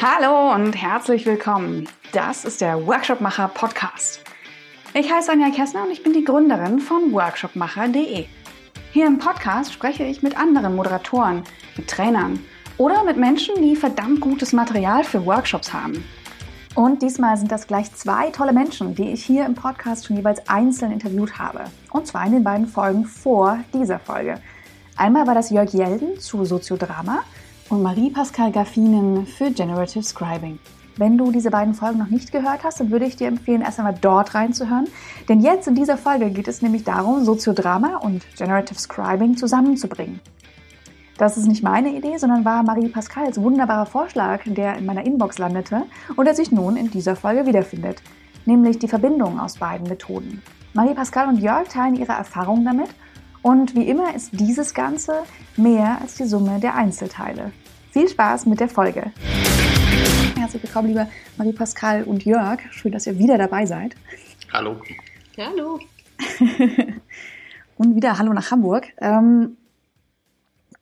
Hallo und herzlich willkommen. Das ist der Workshopmacher Podcast. Ich heiße Anja Kessner und ich bin die Gründerin von workshopmacher.de. Hier im Podcast spreche ich mit anderen Moderatoren, mit Trainern oder mit Menschen, die verdammt gutes Material für Workshops haben. Und diesmal sind das gleich zwei tolle Menschen, die ich hier im Podcast schon jeweils einzeln interviewt habe. Und zwar in den beiden Folgen vor dieser Folge. Einmal war das Jörg Jelden zu Soziodrama und Marie-Pascal Gaffinen für Generative Scribing. Wenn du diese beiden Folgen noch nicht gehört hast, dann würde ich dir empfehlen, erst einmal dort reinzuhören. Denn jetzt in dieser Folge geht es nämlich darum, Soziodrama und Generative Scribing zusammenzubringen. Das ist nicht meine Idee, sondern war Marie Pascals wunderbarer Vorschlag, der in meiner Inbox landete und der sich nun in dieser Folge wiederfindet, nämlich die Verbindung aus beiden Methoden. Marie Pascal und Jörg teilen ihre Erfahrungen damit und wie immer ist dieses Ganze mehr als die Summe der Einzelteile. Viel Spaß mit der Folge! Herzlich willkommen, liebe Marie-Pascal und Jörg. Schön, dass ihr wieder dabei seid. Hallo. Hallo. und wieder Hallo nach Hamburg. Ähm,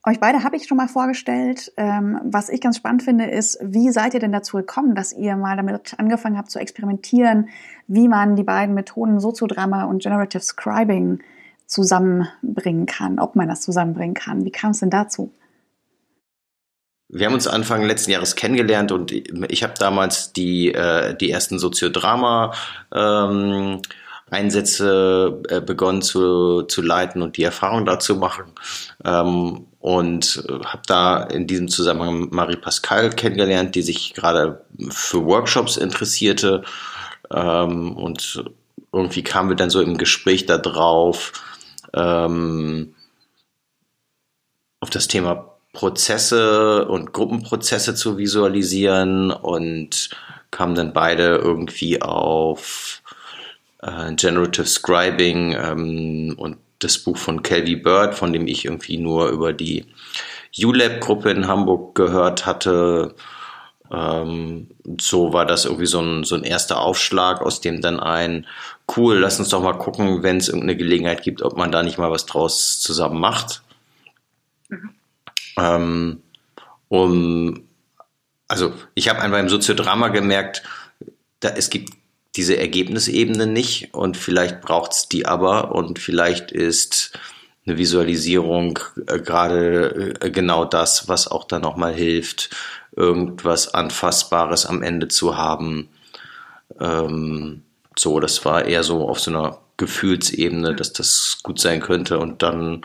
euch beide habe ich schon mal vorgestellt. Ähm, was ich ganz spannend finde, ist, wie seid ihr denn dazu gekommen, dass ihr mal damit angefangen habt zu experimentieren, wie man die beiden Methoden Soziodrama und Generative Scribing zusammenbringen kann, ob man das zusammenbringen kann. Wie kam es denn dazu? Wir haben uns Anfang letzten Jahres kennengelernt und ich habe damals die, äh, die ersten Soziodrama ähm, Einsätze äh, begonnen zu, zu leiten und die Erfahrung dazu machen. Ähm, und habe da in diesem Zusammenhang Marie Pascal kennengelernt, die sich gerade für Workshops interessierte. Ähm, und irgendwie kamen wir dann so im Gespräch da drauf, ähm, auf das Thema Prozesse und Gruppenprozesse zu visualisieren und kamen dann beide irgendwie auf äh, Generative Scribing ähm, und das Buch von Kelly Bird, von dem ich irgendwie nur über die ULab-Gruppe in Hamburg gehört hatte. Ähm, so war das irgendwie so ein, so ein erster Aufschlag, aus dem dann ein, cool, lass uns doch mal gucken, wenn es irgendeine Gelegenheit gibt, ob man da nicht mal was draus zusammen macht. Mhm. Ähm, um, also ich habe einfach im Soziodrama gemerkt, da, es gibt diese Ergebnisebene nicht und vielleicht braucht es die aber und vielleicht ist eine Visualisierung äh, gerade äh, genau das, was auch dann nochmal hilft, irgendwas Anfassbares am Ende zu haben. Ähm, so, das war eher so auf so einer Gefühlsebene, dass das gut sein könnte und dann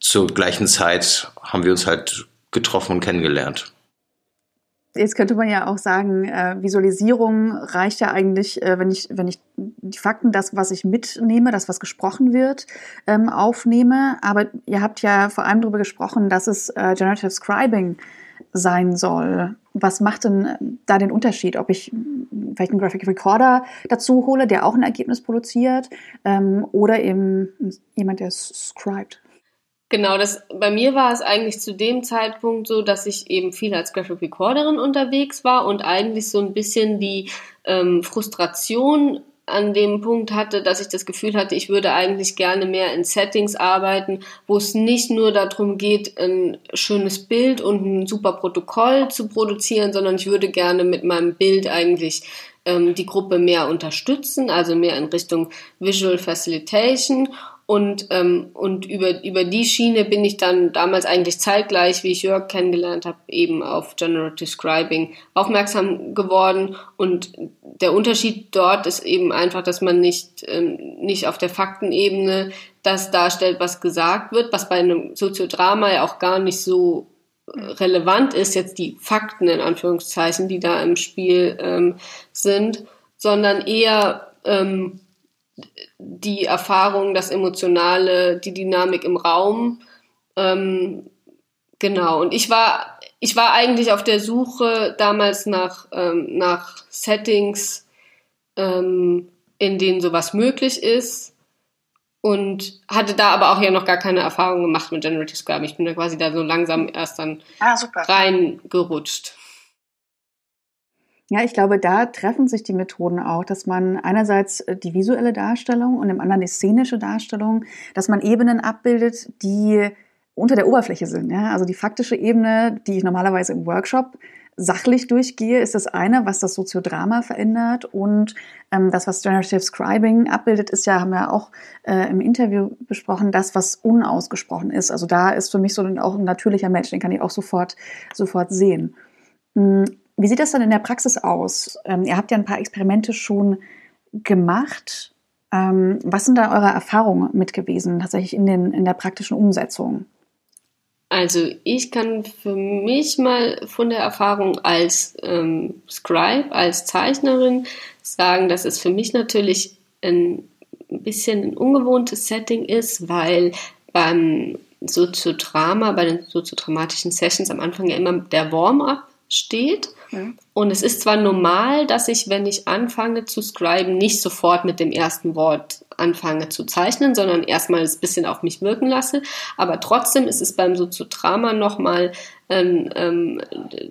zur gleichen Zeit haben wir uns halt getroffen und kennengelernt. Jetzt könnte man ja auch sagen, äh, Visualisierung reicht ja eigentlich, äh, wenn ich, wenn ich die Fakten, das, was ich mitnehme, das, was gesprochen wird, ähm, aufnehme. Aber ihr habt ja vor allem darüber gesprochen, dass es äh, Generative Scribing sein soll. Was macht denn da den Unterschied? Ob ich vielleicht einen Graphic Recorder dazu hole, der auch ein Ergebnis produziert, ähm, oder eben jemand, der scribt? Genau, das, bei mir war es eigentlich zu dem Zeitpunkt so, dass ich eben viel als Graphic Recorderin unterwegs war und eigentlich so ein bisschen die ähm, Frustration an dem Punkt hatte, dass ich das Gefühl hatte, ich würde eigentlich gerne mehr in Settings arbeiten, wo es nicht nur darum geht, ein schönes Bild und ein super Protokoll zu produzieren, sondern ich würde gerne mit meinem Bild eigentlich ähm, die Gruppe mehr unterstützen, also mehr in Richtung Visual Facilitation und, ähm, und über, über die Schiene bin ich dann damals eigentlich zeitgleich, wie ich Jörg kennengelernt habe, eben auf Generative Scribing aufmerksam geworden. Und der Unterschied dort ist eben einfach, dass man nicht, ähm, nicht auf der Faktenebene das darstellt, was gesagt wird, was bei einem Soziodrama ja auch gar nicht so relevant ist, jetzt die Fakten in Anführungszeichen, die da im Spiel ähm, sind, sondern eher ähm, die Erfahrung, das Emotionale, die Dynamik im Raum. Ähm, genau. Und ich war, ich war eigentlich auf der Suche damals nach, ähm, nach Settings, ähm, in denen sowas möglich ist. Und hatte da aber auch ja noch gar keine Erfahrung gemacht mit Generative Scribe. Ich bin da quasi da so langsam erst dann ah, reingerutscht. Ja, ich glaube, da treffen sich die Methoden auch, dass man einerseits äh, die visuelle Darstellung und im anderen die szenische Darstellung, dass man Ebenen abbildet, die unter der Oberfläche sind. Ja? Also die faktische Ebene, die ich normalerweise im Workshop sachlich durchgehe, ist das eine, was das Soziodrama verändert und ähm, das, was Generative Scribing abbildet, ist ja, haben wir auch äh, im Interview besprochen, das, was unausgesprochen ist. Also da ist für mich so ein, auch ein natürlicher Mensch, den kann ich auch sofort, sofort sehen. Wie sieht das dann in der Praxis aus? Ähm, ihr habt ja ein paar Experimente schon gemacht. Ähm, was sind da eure Erfahrungen mit gewesen, tatsächlich in, den, in der praktischen Umsetzung? Also ich kann für mich mal von der Erfahrung als ähm, Scribe, als Zeichnerin sagen, dass es für mich natürlich ein bisschen ein ungewohntes Setting ist, weil beim Soziodrama, bei den soziodramatischen Sessions am Anfang ja immer der Warm-up steht. Und es ist zwar normal, dass ich, wenn ich anfange zu scriben, nicht sofort mit dem ersten Wort anfange zu zeichnen, sondern erstmal ein bisschen auf mich wirken lasse. Aber trotzdem ist es beim Soziodrama nochmal ähm, ähm,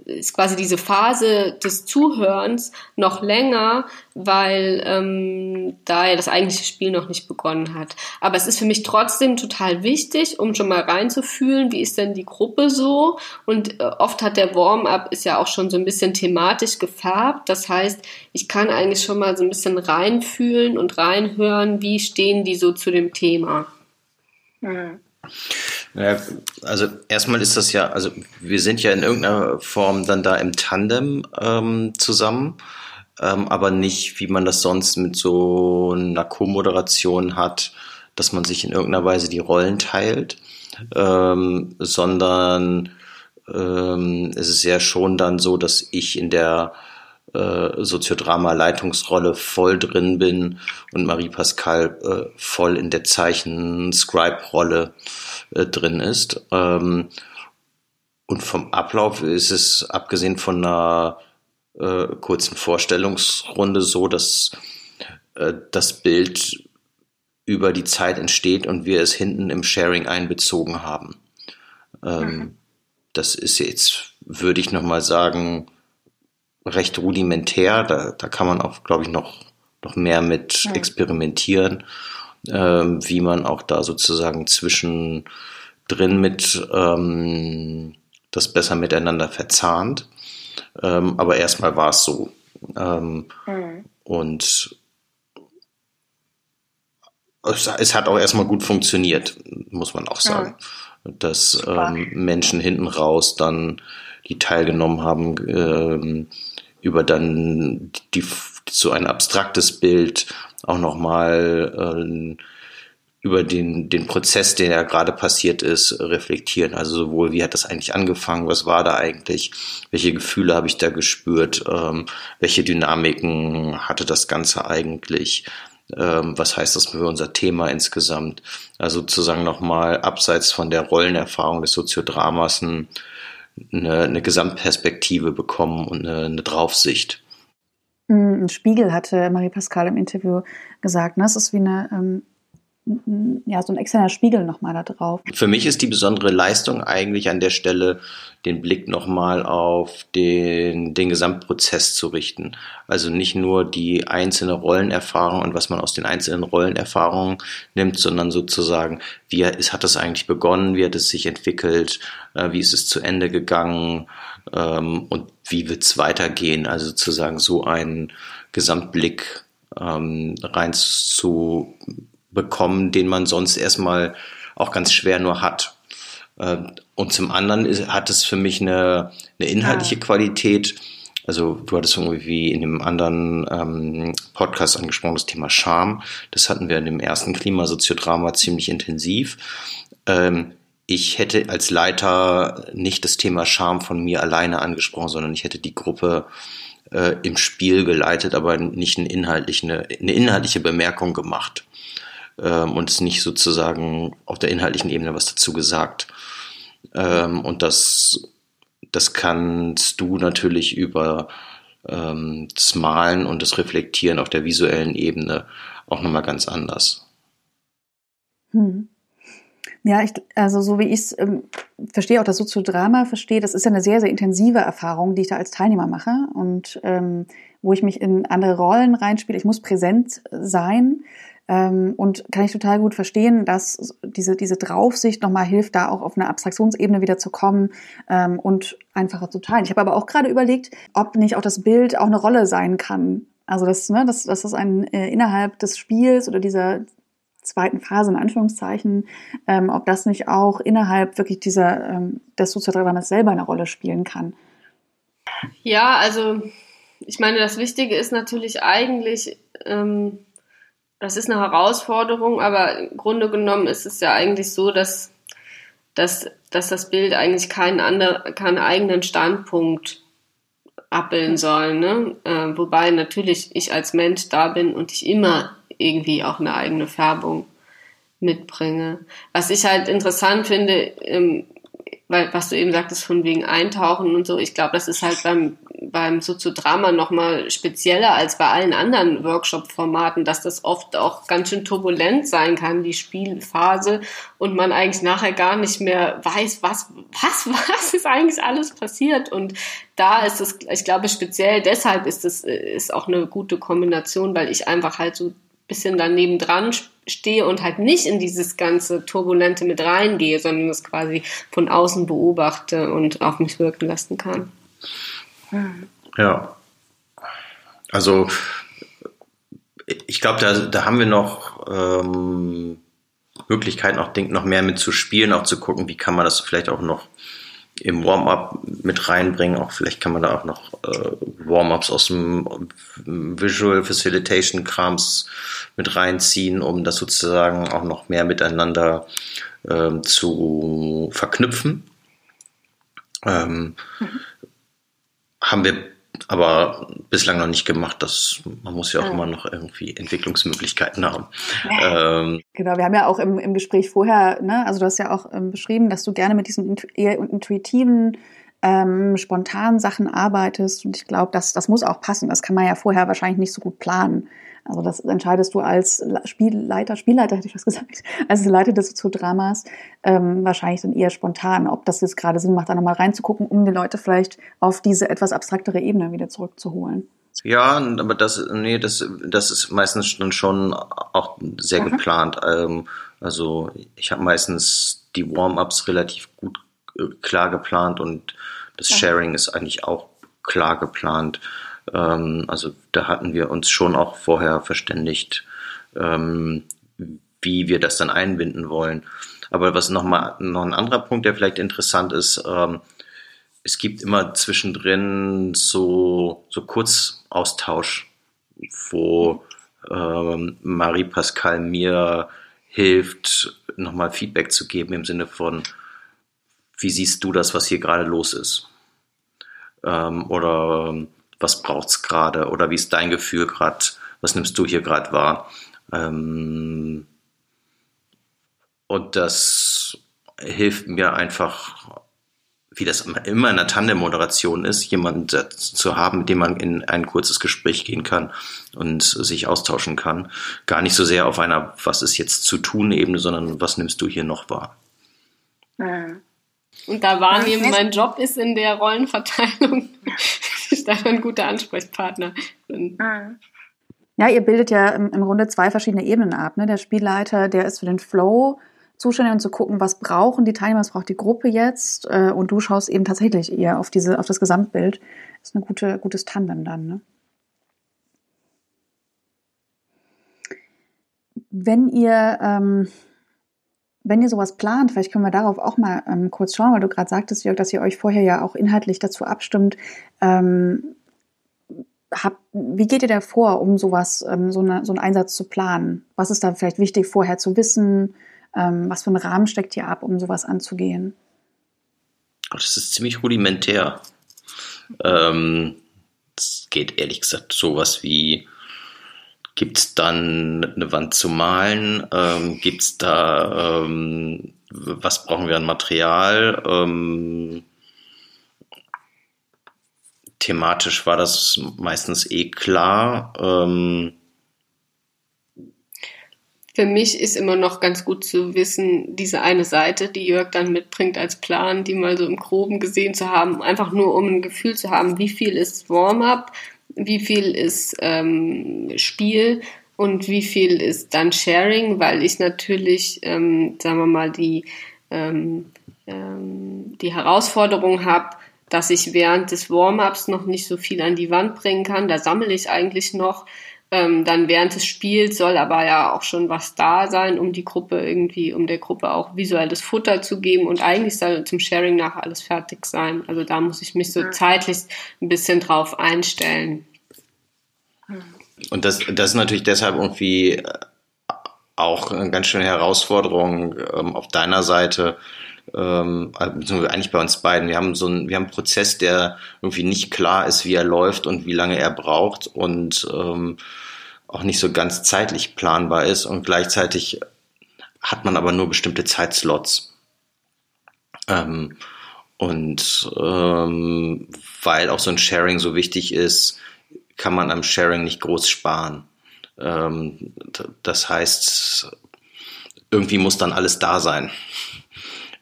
ist quasi diese Phase des Zuhörens noch länger, weil ähm, da ja das eigentliche Spiel noch nicht begonnen hat. Aber es ist für mich trotzdem total wichtig, um schon mal reinzufühlen, wie ist denn die Gruppe so? Und äh, oft hat der Warm-up ist ja auch schon so ein bisschen thematisch gefärbt. Das heißt, ich kann eigentlich schon mal so ein bisschen reinfühlen und reinhören, wie stehen die so zu dem Thema. Mhm. Ja, also erstmal ist das ja, also wir sind ja in irgendeiner Form dann da im Tandem ähm, zusammen, ähm, aber nicht, wie man das sonst mit so einer Co-Moderation hat, dass man sich in irgendeiner Weise die Rollen teilt, ähm, sondern ähm, es ist ja schon dann so, dass ich in der äh, Soziodrama-Leitungsrolle voll drin bin und Marie Pascal äh, voll in der Zeichen-Scribe-Rolle äh, drin ist. Ähm, und vom Ablauf ist es, abgesehen von einer äh, kurzen Vorstellungsrunde, so, dass äh, das Bild über die Zeit entsteht und wir es hinten im Sharing einbezogen haben. Ähm, mhm. Das ist jetzt, würde ich nochmal sagen, recht rudimentär. Da, da kann man auch, glaube ich, noch, noch mehr mit ja. experimentieren, ähm, wie man auch da sozusagen zwischendrin mit ähm, das besser miteinander verzahnt. Ähm, aber erstmal war es so. Ähm, mhm. Und es, es, hat auch erstmal gut funktioniert, muss man auch sagen. Ja. Dass ähm, Menschen hinten raus dann, die teilgenommen haben, ähm, über dann die, so ein abstraktes Bild auch nochmal äh, über den, den Prozess, der ja gerade passiert ist, reflektieren. Also sowohl, wie hat das eigentlich angefangen, was war da eigentlich, welche Gefühle habe ich da gespürt, ähm, welche Dynamiken hatte das Ganze eigentlich, ähm, was heißt das für unser Thema insgesamt. Also sozusagen nochmal abseits von der Rollenerfahrung des Soziodramas ein eine, eine Gesamtperspektive bekommen und eine, eine Draufsicht. Ein Spiegel hatte Marie-Pascal im Interview gesagt. Ne? Es ist wie eine ähm, ja, so ein externer Spiegel nochmal da drauf. Für mich ist die besondere Leistung eigentlich an der Stelle, den Blick nochmal auf den, den Gesamtprozess zu richten. Also nicht nur die einzelne Rollenerfahrung und was man aus den einzelnen Rollenerfahrungen nimmt, sondern sozusagen, wie ist, hat das eigentlich begonnen, wie hat es sich entwickelt, äh, wie ist es zu Ende gegangen ähm, und wie wird es weitergehen. Also sozusagen so einen Gesamtblick ähm, rein zu bekommen, den man sonst erstmal auch ganz schwer nur hat. Äh, und zum anderen hat es für mich eine, eine inhaltliche ja. Qualität. Also du hattest irgendwie in dem anderen ähm, Podcast angesprochen, das Thema Scham. Das hatten wir in dem ersten Klimasoziodrama ziemlich intensiv. Ähm, ich hätte als Leiter nicht das Thema Scham von mir alleine angesprochen, sondern ich hätte die Gruppe äh, im Spiel geleitet, aber nicht eine inhaltliche, eine, eine inhaltliche Bemerkung gemacht ähm, und es nicht sozusagen auf der inhaltlichen Ebene was dazu gesagt. Ähm, und das, das kannst du natürlich über ähm, das Malen und das Reflektieren auf der visuellen Ebene auch nochmal ganz anders. Hm. Ja, ich, also so wie ich es ähm, verstehe, auch das Soziodrama verstehe, das ist ja eine sehr, sehr intensive Erfahrung, die ich da als Teilnehmer mache und ähm, wo ich mich in andere Rollen reinspiele. Ich muss präsent sein und kann ich total gut verstehen, dass diese, diese Draufsicht nochmal hilft, da auch auf eine Abstraktionsebene wieder zu kommen ähm, und einfacher zu teilen. Ich habe aber auch gerade überlegt, ob nicht auch das Bild auch eine Rolle sein kann. Also das, ne, dass, dass das ein äh, innerhalb des Spiels oder dieser zweiten Phase in Anführungszeichen, ähm, ob das nicht auch innerhalb wirklich dieser ähm, des Sozialdramas selber eine Rolle spielen kann. Ja, also ich meine, das Wichtige ist natürlich eigentlich, ähm, das ist eine Herausforderung, aber im Grunde genommen ist es ja eigentlich so, dass, dass, dass das Bild eigentlich keinen, anderen, keinen eigenen Standpunkt abbilden soll. Ne? Äh, wobei natürlich ich als Mensch da bin und ich immer irgendwie auch eine eigene Färbung mitbringe. Was ich halt interessant finde, ähm, weil was du eben sagtest von wegen Eintauchen und so, ich glaube, das ist halt beim beim Soziodrama nochmal spezieller als bei allen anderen Workshop-Formaten, dass das oft auch ganz schön turbulent sein kann, die Spielphase, und man eigentlich nachher gar nicht mehr weiß, was, was, was ist eigentlich alles passiert. Und da ist es, ich glaube, speziell deshalb ist es, ist auch eine gute Kombination, weil ich einfach halt so bisschen daneben dran stehe und halt nicht in dieses ganze Turbulente mit reingehe, sondern es quasi von außen beobachte und auf mich wirken lassen kann. Ja. Also ich glaube, da, da haben wir noch ähm, Möglichkeiten, auch noch mehr mitzuspielen, auch zu gucken, wie kann man das vielleicht auch noch im Warm-up mit reinbringen. Auch vielleicht kann man da auch noch äh, Warm-ups aus dem Visual Facilitation Krams mit reinziehen, um das sozusagen auch noch mehr miteinander ähm, zu verknüpfen. Ähm, mhm haben wir aber bislang noch nicht gemacht. Das, man muss ja auch ja. immer noch irgendwie Entwicklungsmöglichkeiten haben. Ja. Ähm, genau, wir haben ja auch im, im Gespräch vorher, ne, also du hast ja auch ähm, beschrieben, dass du gerne mit diesen eher intuitiven, ähm, spontanen Sachen arbeitest. Und ich glaube, das, das muss auch passen. Das kann man ja vorher wahrscheinlich nicht so gut planen. Also das entscheidest du als Spielleiter, Spielleiter hätte ich was gesagt, als Leiter des Zoodramas ähm, wahrscheinlich dann eher spontan, ob das jetzt gerade Sinn macht, da nochmal reinzugucken, um die Leute vielleicht auf diese etwas abstraktere Ebene wieder zurückzuholen. Ja, aber das, nee, das, das ist meistens dann schon auch sehr mhm. geplant. Ähm, also ich habe meistens die Warm-ups relativ gut äh, klar geplant und das Sharing ist eigentlich auch klar geplant. Ähm, also da hatten wir uns schon auch vorher verständigt, ähm, wie wir das dann einbinden wollen. Aber was noch mal noch ein anderer Punkt, der vielleicht interessant ist, ähm, es gibt immer zwischendrin so so Kurzaustausch, wo ähm, Marie Pascal mir hilft, nochmal Feedback zu geben im Sinne von, wie siehst du das, was hier gerade los ist? Ähm, oder was braucht's gerade oder wie ist dein Gefühl gerade, was nimmst du hier gerade wahr? Ähm, und das hilft mir einfach, wie das immer in einer Tandem-Moderation ist, jemanden zu haben, mit dem man in ein kurzes Gespräch gehen kann und sich austauschen kann. Gar nicht so sehr auf einer, was ist jetzt zu tun Ebene, sondern was nimmst du hier noch wahr? Mhm. Und da wahrnehmen, mein Job ist in der Rollenverteilung, ist da ein guter Ansprechpartner. Ja, ihr bildet ja im, im Grunde zwei verschiedene Ebenen ab. Ne? Der Spielleiter, der ist für den Flow zuständig und zu gucken, was brauchen die Teilnehmer, was braucht die Gruppe jetzt. Äh, und du schaust eben tatsächlich eher auf diese, auf das Gesamtbild. Das ist ein gute, gutes Tandem dann. Ne? Wenn ihr ähm, wenn ihr sowas plant, vielleicht können wir darauf auch mal ähm, kurz schauen, weil du gerade sagtest, Jörg, dass ihr euch vorher ja auch inhaltlich dazu abstimmt. Ähm, hab, wie geht ihr da vor, um sowas, ähm, so, eine, so einen Einsatz zu planen? Was ist da vielleicht wichtig, vorher zu wissen? Ähm, was für einen Rahmen steckt ihr ab, um sowas anzugehen? Das ist ziemlich rudimentär. Ähm, es geht ehrlich gesagt sowas wie Gibt es dann eine Wand zu malen? Ähm, Gibt es da, ähm, was brauchen wir an Material? Ähm, thematisch war das meistens eh klar. Ähm, für mich ist immer noch ganz gut zu wissen, diese eine Seite, die Jörg dann mitbringt als Plan, die mal so im Groben gesehen zu haben, einfach nur um ein Gefühl zu haben, wie viel ist Warm-up, wie viel ist ähm, Spiel und wie viel ist dann Sharing, weil ich natürlich, ähm, sagen wir mal, die, ähm, ähm, die Herausforderung habe, dass ich während des Warm-ups noch nicht so viel an die Wand bringen kann. Da sammle ich eigentlich noch. Ähm, dann während des Spiels soll aber ja auch schon was da sein, um die Gruppe irgendwie, um der Gruppe auch visuelles Futter zu geben und eigentlich soll zum Sharing nachher alles fertig sein. Also da muss ich mich so zeitlich ein bisschen drauf einstellen. Und das, das ist natürlich deshalb irgendwie äh, auch eine ganz schöne Herausforderung ähm, auf deiner Seite, ähm, beziehungsweise eigentlich bei uns beiden. Wir haben so einen, wir haben einen Prozess, der irgendwie nicht klar ist, wie er läuft und wie lange er braucht und ähm, auch nicht so ganz zeitlich planbar ist und gleichzeitig hat man aber nur bestimmte Zeitslots. Ähm, und ähm, weil auch so ein Sharing so wichtig ist, kann man am Sharing nicht groß sparen. Ähm, das heißt, irgendwie muss dann alles da sein.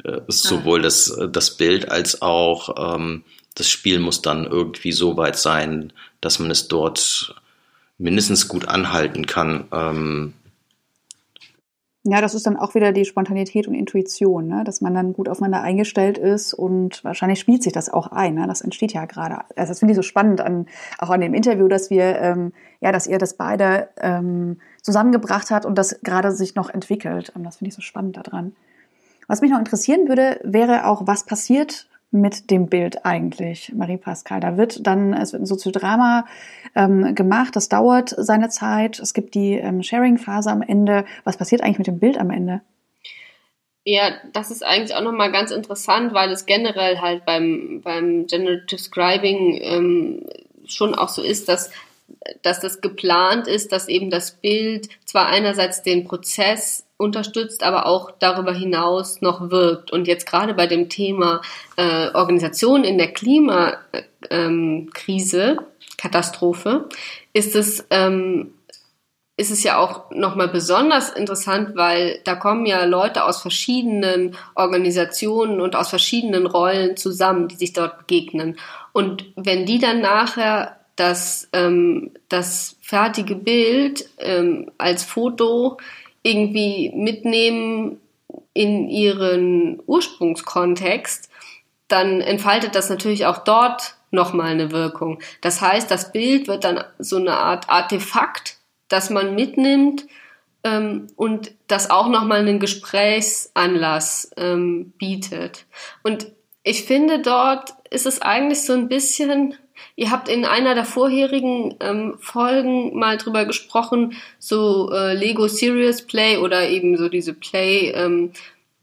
Äh, sowohl das, das Bild als auch ähm, das Spiel muss dann irgendwie so weit sein, dass man es dort mindestens gut anhalten kann. Ähm, ja, das ist dann auch wieder die Spontanität und Intuition, ne? dass man dann gut aufeinander eingestellt ist und wahrscheinlich spielt sich das auch ein. Ne? Das entsteht ja gerade. Also das finde ich so spannend an, auch an dem Interview, dass wir, ähm, ja, dass ihr das beide ähm, zusammengebracht habt und das gerade sich noch entwickelt. Das finde ich so spannend daran. Was mich noch interessieren würde, wäre auch, was passiert mit dem Bild eigentlich, Marie-Pascal? Da wird dann, es wird ein Soziodrama ähm, gemacht, das dauert seine Zeit, es gibt die ähm, Sharing-Phase am Ende. Was passiert eigentlich mit dem Bild am Ende? Ja, das ist eigentlich auch nochmal ganz interessant, weil es generell halt beim, beim Generative Scribing ähm, schon auch so ist, dass dass das geplant ist, dass eben das Bild zwar einerseits den Prozess unterstützt, aber auch darüber hinaus noch wirkt. Und jetzt gerade bei dem Thema äh, Organisation in der Klimakrise, ähm, Katastrophe, ist es ähm, ist es ja auch nochmal besonders interessant, weil da kommen ja Leute aus verschiedenen Organisationen und aus verschiedenen Rollen zusammen, die sich dort begegnen. Und wenn die dann nachher das, ähm, das fertige Bild ähm, als Foto irgendwie mitnehmen in ihren Ursprungskontext, dann entfaltet das natürlich auch dort nochmal eine Wirkung. Das heißt, das Bild wird dann so eine Art Artefakt, das man mitnimmt ähm, und das auch nochmal einen Gesprächsanlass ähm, bietet. Und ich finde, dort ist es eigentlich so ein bisschen Ihr habt in einer der vorherigen ähm, Folgen mal drüber gesprochen, so äh, Lego Serious Play oder eben so diese Play ähm,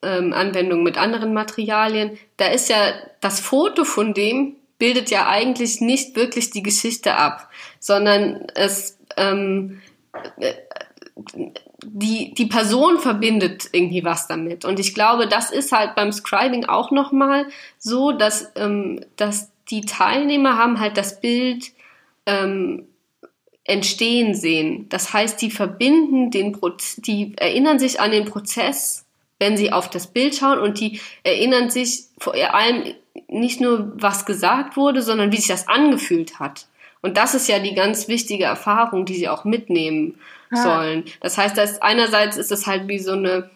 ähm, Anwendung mit anderen Materialien. Da ist ja das Foto von dem bildet ja eigentlich nicht wirklich die Geschichte ab, sondern es ähm, äh, die, die Person verbindet irgendwie was damit. Und ich glaube, das ist halt beim Scribing auch nochmal so, dass, ähm, dass die Teilnehmer haben halt das Bild ähm, entstehen sehen. Das heißt, die verbinden den Proz die erinnern sich an den Prozess, wenn sie auf das Bild schauen und die erinnern sich vor allem nicht nur, was gesagt wurde, sondern wie sich das angefühlt hat. Und das ist ja die ganz wichtige Erfahrung, die sie auch mitnehmen ah. sollen. Das heißt, dass einerseits ist es halt wie so eine,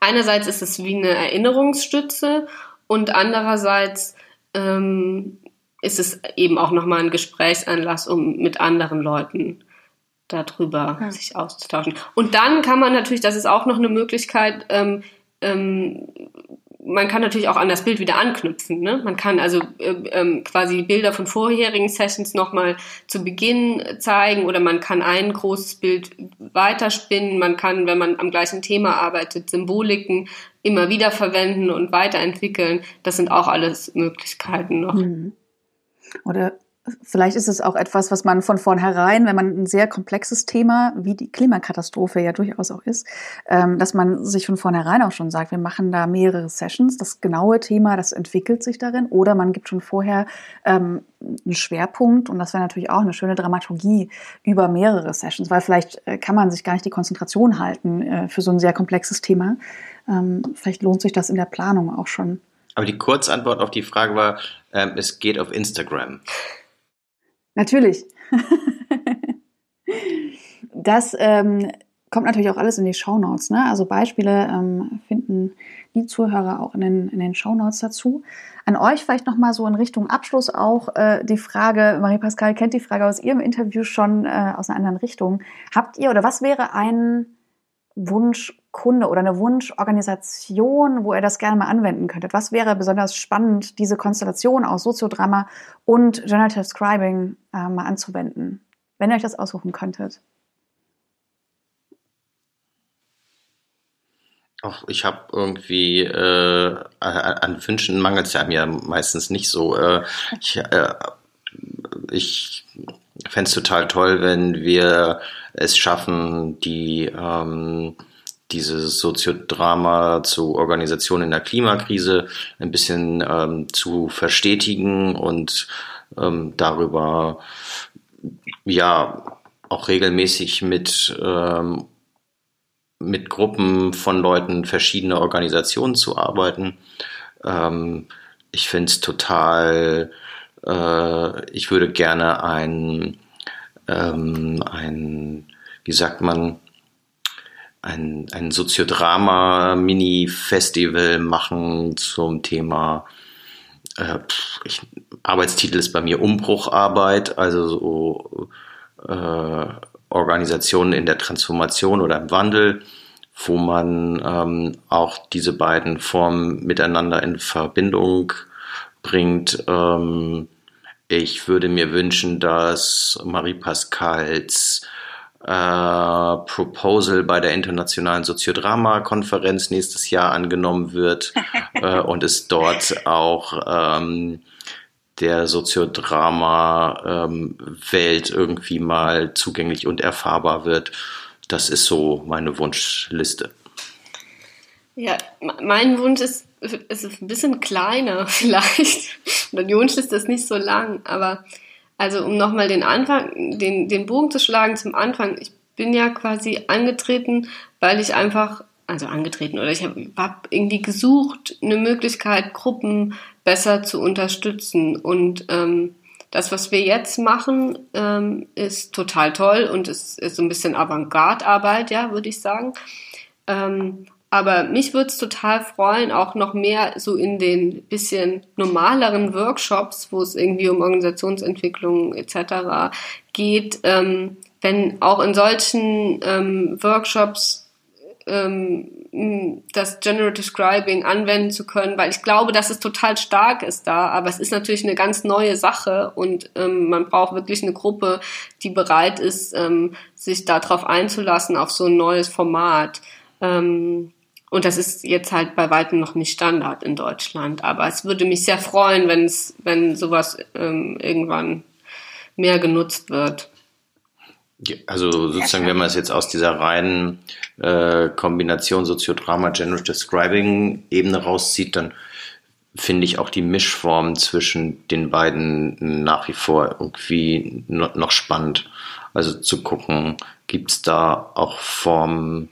einerseits ist es wie eine Erinnerungsstütze und andererseits ähm, ist es eben auch nochmal ein Gesprächsanlass, um mit anderen Leuten darüber ja. sich auszutauschen. Und dann kann man natürlich, das ist auch noch eine Möglichkeit, ähm, ähm, man kann natürlich auch an das Bild wieder anknüpfen. Ne? Man kann also äh, ähm, quasi Bilder von vorherigen Sessions nochmal zu Beginn zeigen oder man kann ein großes Bild weiterspinnen. Man kann, wenn man am gleichen Thema arbeitet, Symboliken immer wieder verwenden und weiterentwickeln. Das sind auch alles Möglichkeiten noch. Mhm. Oder vielleicht ist es auch etwas, was man von vornherein, wenn man ein sehr komplexes Thema, wie die Klimakatastrophe ja durchaus auch ist, ähm, dass man sich von vornherein auch schon sagt, wir machen da mehrere Sessions, das genaue Thema, das entwickelt sich darin, oder man gibt schon vorher ähm, einen Schwerpunkt und das wäre natürlich auch eine schöne Dramaturgie über mehrere Sessions, weil vielleicht äh, kann man sich gar nicht die Konzentration halten äh, für so ein sehr komplexes Thema. Ähm, vielleicht lohnt sich das in der Planung auch schon. Aber die Kurzantwort auf die Frage war, ähm, es geht auf Instagram. Natürlich. das ähm, kommt natürlich auch alles in die Shownotes. Ne? Also Beispiele ähm, finden die Zuhörer auch in den, in den Shownotes dazu. An euch vielleicht nochmal so in Richtung Abschluss auch äh, die Frage, Marie-Pascal kennt die Frage aus ihrem Interview schon äh, aus einer anderen Richtung. Habt ihr oder was wäre ein Wunschkunde oder eine Wunschorganisation, wo ihr das gerne mal anwenden könntet? Was wäre besonders spannend, diese Konstellation aus Soziodrama und Generative Scribing äh, mal anzuwenden, wenn ihr euch das aussuchen könntet? Auch ich habe irgendwie äh, an Wünschen mangelt es ja mir meistens nicht so. Äh, ich äh, ich fände es total toll, wenn wir es schaffen, die ähm, dieses Soziodrama zu Organisation in der Klimakrise ein bisschen ähm, zu verstetigen und ähm, darüber ja auch regelmäßig mit ähm, mit Gruppen von Leuten verschiedener Organisationen zu arbeiten. Ähm, ich finde es total, äh, ich würde gerne ein, ähm, ein, wie sagt man, ein, ein Soziodrama-Mini-Festival machen zum Thema, äh, ich, Arbeitstitel ist bei mir Umbrucharbeit, also so äh, Organisationen in der Transformation oder im Wandel, wo man ähm, auch diese beiden Formen miteinander in Verbindung bringt. Ähm, ich würde mir wünschen, dass Marie Pascals äh, Proposal bei der Internationalen Soziodrama-Konferenz nächstes Jahr angenommen wird äh, und es dort auch ähm, der Soziodrama-Welt ähm, irgendwie mal zugänglich und erfahrbar wird. Das ist so meine Wunschliste. Ja, mein Wunsch ist, ist ein bisschen kleiner vielleicht. Die Wunschliste ist nicht so lang, aber also um nochmal den Anfang, den, den Bogen zu schlagen zum Anfang, ich bin ja quasi angetreten, weil ich einfach, also angetreten oder ich habe hab irgendwie gesucht, eine Möglichkeit, Gruppen besser zu unterstützen. Und ähm, das, was wir jetzt machen, ähm, ist total toll und es ist so ein bisschen Avantgarde-Arbeit, ja, würde ich sagen. Ähm, aber mich würde es total freuen, auch noch mehr so in den bisschen normaleren Workshops, wo es irgendwie um Organisationsentwicklung etc. geht, ähm, wenn auch in solchen ähm, Workshops ähm, das Generative Scribing anwenden zu können, weil ich glaube, dass es total stark ist da, aber es ist natürlich eine ganz neue Sache und ähm, man braucht wirklich eine Gruppe, die bereit ist, ähm, sich darauf einzulassen, auf so ein neues Format. Ähm, und das ist jetzt halt bei weitem noch nicht Standard in Deutschland, aber es würde mich sehr freuen, wenn es, wenn sowas ähm, irgendwann mehr genutzt wird. Also sozusagen, wenn man es jetzt aus dieser reinen äh, Kombination Soziodrama, Generative Scribing Ebene rauszieht, dann finde ich auch die Mischform zwischen den beiden nach wie vor irgendwie noch spannend. Also zu gucken, gibt es da auch Formen,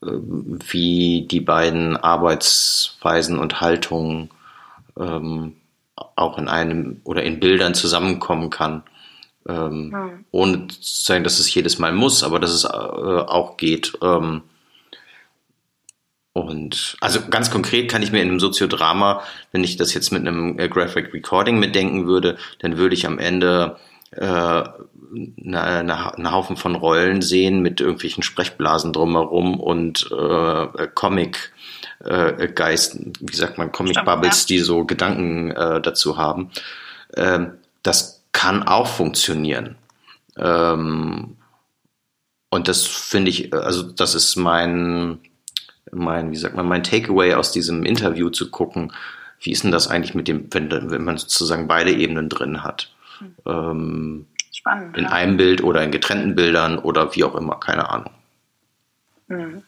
wie die beiden Arbeitsweisen und Haltungen ähm, auch in einem oder in Bildern zusammenkommen kann. Ähm, ja. Ohne zu sagen, dass es jedes Mal muss, aber dass es äh, auch geht. Ähm, und also ganz konkret kann ich mir in einem Soziodrama, wenn ich das jetzt mit einem äh, Graphic Recording mitdenken würde, dann würde ich am Ende äh, eine, eine, eine Haufen von Rollen sehen mit irgendwelchen Sprechblasen drumherum und äh, Comic äh, Geist, wie sagt man, Comic Bubbles, die so Gedanken äh, dazu haben. Äh, das kann auch funktionieren. Ähm, und das finde ich, also das ist mein, mein, wie sagt man, mein Takeaway aus diesem Interview zu gucken, wie ist denn das eigentlich mit dem, wenn, wenn man sozusagen beide Ebenen drin hat. Ähm, Spannend. In ja. einem Bild oder in getrennten Bildern oder wie auch immer, keine Ahnung. Mhm.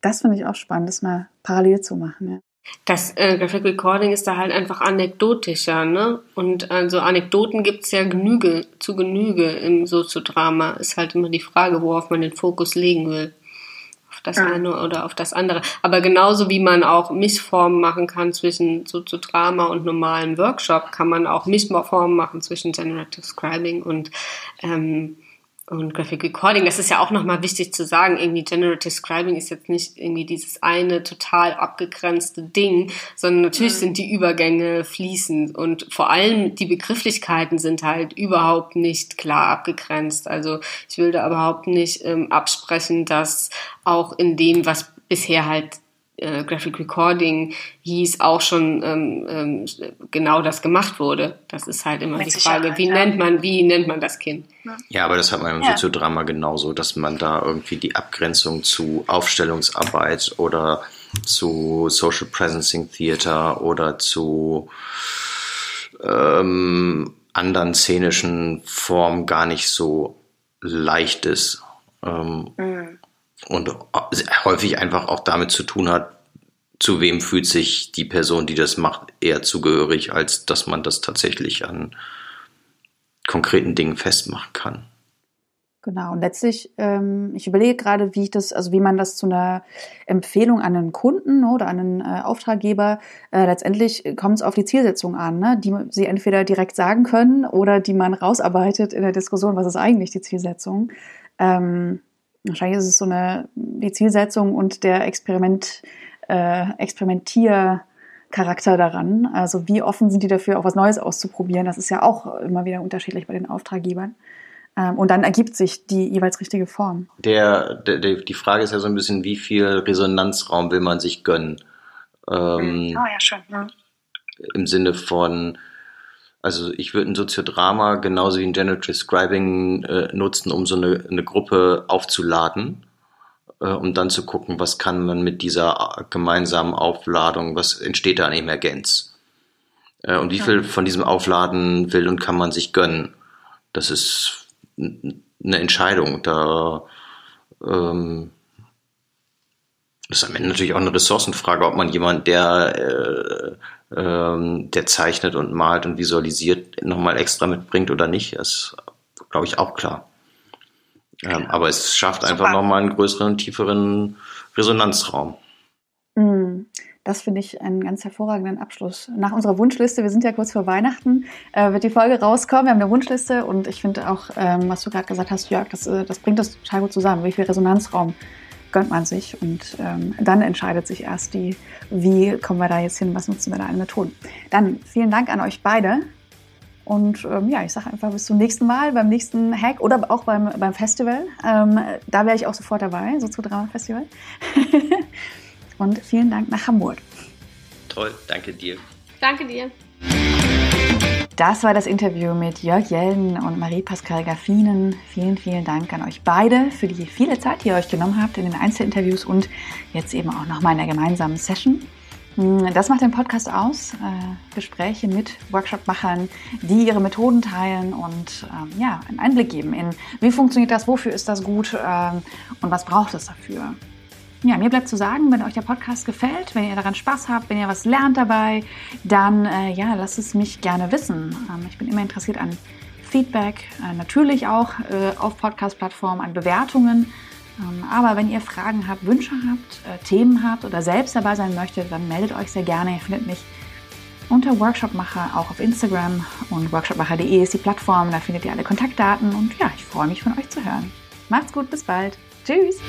Das finde ich auch spannend, das mal parallel zu machen. Ja. Das äh, Graphic Recording ist da halt einfach anekdotischer, ne? Und also Anekdoten gibt's ja Genüge, zu Genüge im Soziodrama. Ist halt immer die Frage, worauf man den Fokus legen will. Das ja. eine oder auf das andere. Aber genauso wie man auch Missformen machen kann zwischen Soziodrama und normalen Workshop, kann man auch Missformen machen zwischen Generative Scribing und ähm, und Graphic Recording, das ist ja auch nochmal wichtig zu sagen, irgendwie Generative Scribing ist jetzt nicht irgendwie dieses eine total abgegrenzte Ding, sondern natürlich mhm. sind die Übergänge fließend und vor allem die Begrifflichkeiten sind halt überhaupt nicht klar abgegrenzt. Also ich will da überhaupt nicht ähm, absprechen, dass auch in dem, was bisher halt äh, Graphic Recording hieß, auch schon ähm, ähm, genau das gemacht wurde. Das ist halt immer Mit die Frage, wie ja. nennt man, wie nennt man das Kind? Ja, aber das hat man im ja. Soziodrama genauso, dass man da irgendwie die Abgrenzung zu Aufstellungsarbeit oder zu Social Presencing Theater oder zu ähm, anderen szenischen Formen gar nicht so leicht ist. Ähm, mhm und häufig einfach auch damit zu tun hat, zu wem fühlt sich die Person, die das macht, eher zugehörig, als dass man das tatsächlich an konkreten Dingen festmachen kann. Genau, und letztlich, ähm, ich überlege gerade, wie ich das, also wie man das zu einer Empfehlung an einen Kunden oder an einen äh, Auftraggeber, äh, letztendlich kommt es auf die Zielsetzung an, ne? die sie entweder direkt sagen können oder die man rausarbeitet in der Diskussion, was ist eigentlich die Zielsetzung. Ähm, wahrscheinlich ist es so eine, die Zielsetzung und der Experiment, äh, Experimentiercharakter daran. Also wie offen sind die dafür, auch was Neues auszuprobieren? Das ist ja auch immer wieder unterschiedlich bei den Auftraggebern. Ähm, und dann ergibt sich die jeweils richtige Form. Der, der, die Frage ist ja so ein bisschen, wie viel Resonanzraum will man sich gönnen? Ähm, oh ja, schön. Ja. Im Sinne von, also ich würde ein Soziodrama genauso wie ein Generative Scribing äh, nutzen, um so eine, eine Gruppe aufzuladen, äh, um dann zu gucken, was kann man mit dieser gemeinsamen Aufladung, was entsteht da an Emergenz. Äh, und wie viel von diesem Aufladen will und kann man sich gönnen. Das ist eine Entscheidung. Da ähm, das ist am Ende natürlich auch eine Ressourcenfrage, ob man jemand, der äh, ähm, der zeichnet und malt und visualisiert, nochmal extra mitbringt oder nicht, ist, glaube ich, auch klar. Ähm, aber es schafft einfach nochmal einen größeren, tieferen Resonanzraum. Mm, das finde ich einen ganz hervorragenden Abschluss. Nach unserer Wunschliste, wir sind ja kurz vor Weihnachten, äh, wird die Folge rauskommen. Wir haben eine Wunschliste und ich finde auch, ähm, was du gerade gesagt hast, Jörg, das, äh, das bringt das total gut zusammen. Wie viel Resonanzraum gönnt man sich und ähm, dann entscheidet sich erst die, wie kommen wir da jetzt hin, was nutzen wir da an Methoden. Dann vielen Dank an euch beide und ähm, ja, ich sage einfach bis zum nächsten Mal beim nächsten Hack oder auch beim, beim Festival. Ähm, da wäre ich auch sofort dabei, so zu Drama Festival. und vielen Dank nach Hamburg. Toll, danke dir. Danke dir. Das war das Interview mit Jörg Jelden und Marie-Pascal Gaffinen. Vielen, vielen Dank an euch beide für die viele Zeit, die ihr euch genommen habt in den Einzelinterviews und jetzt eben auch nochmal in der gemeinsamen Session. Hm, das macht den Podcast aus. Äh, Gespräche mit Workshopmachern, die ihre Methoden teilen und ähm, ja, einen Einblick geben in, wie funktioniert das, wofür ist das gut ähm, und was braucht es dafür. Ja, mir bleibt zu sagen, wenn euch der Podcast gefällt, wenn ihr daran Spaß habt, wenn ihr was lernt dabei, dann äh, ja, lasst es mich gerne wissen. Ähm, ich bin immer interessiert an Feedback, äh, natürlich auch äh, auf Podcast-Plattformen, an Bewertungen. Ähm, aber wenn ihr Fragen habt, Wünsche habt, äh, Themen habt oder selbst dabei sein möchtet, dann meldet euch sehr gerne. Ihr findet mich unter Workshopmacher auch auf Instagram und workshopmacher.de ist die Plattform. Da findet ihr alle Kontaktdaten und ja, ich freue mich von euch zu hören. Macht's gut, bis bald. Tschüss.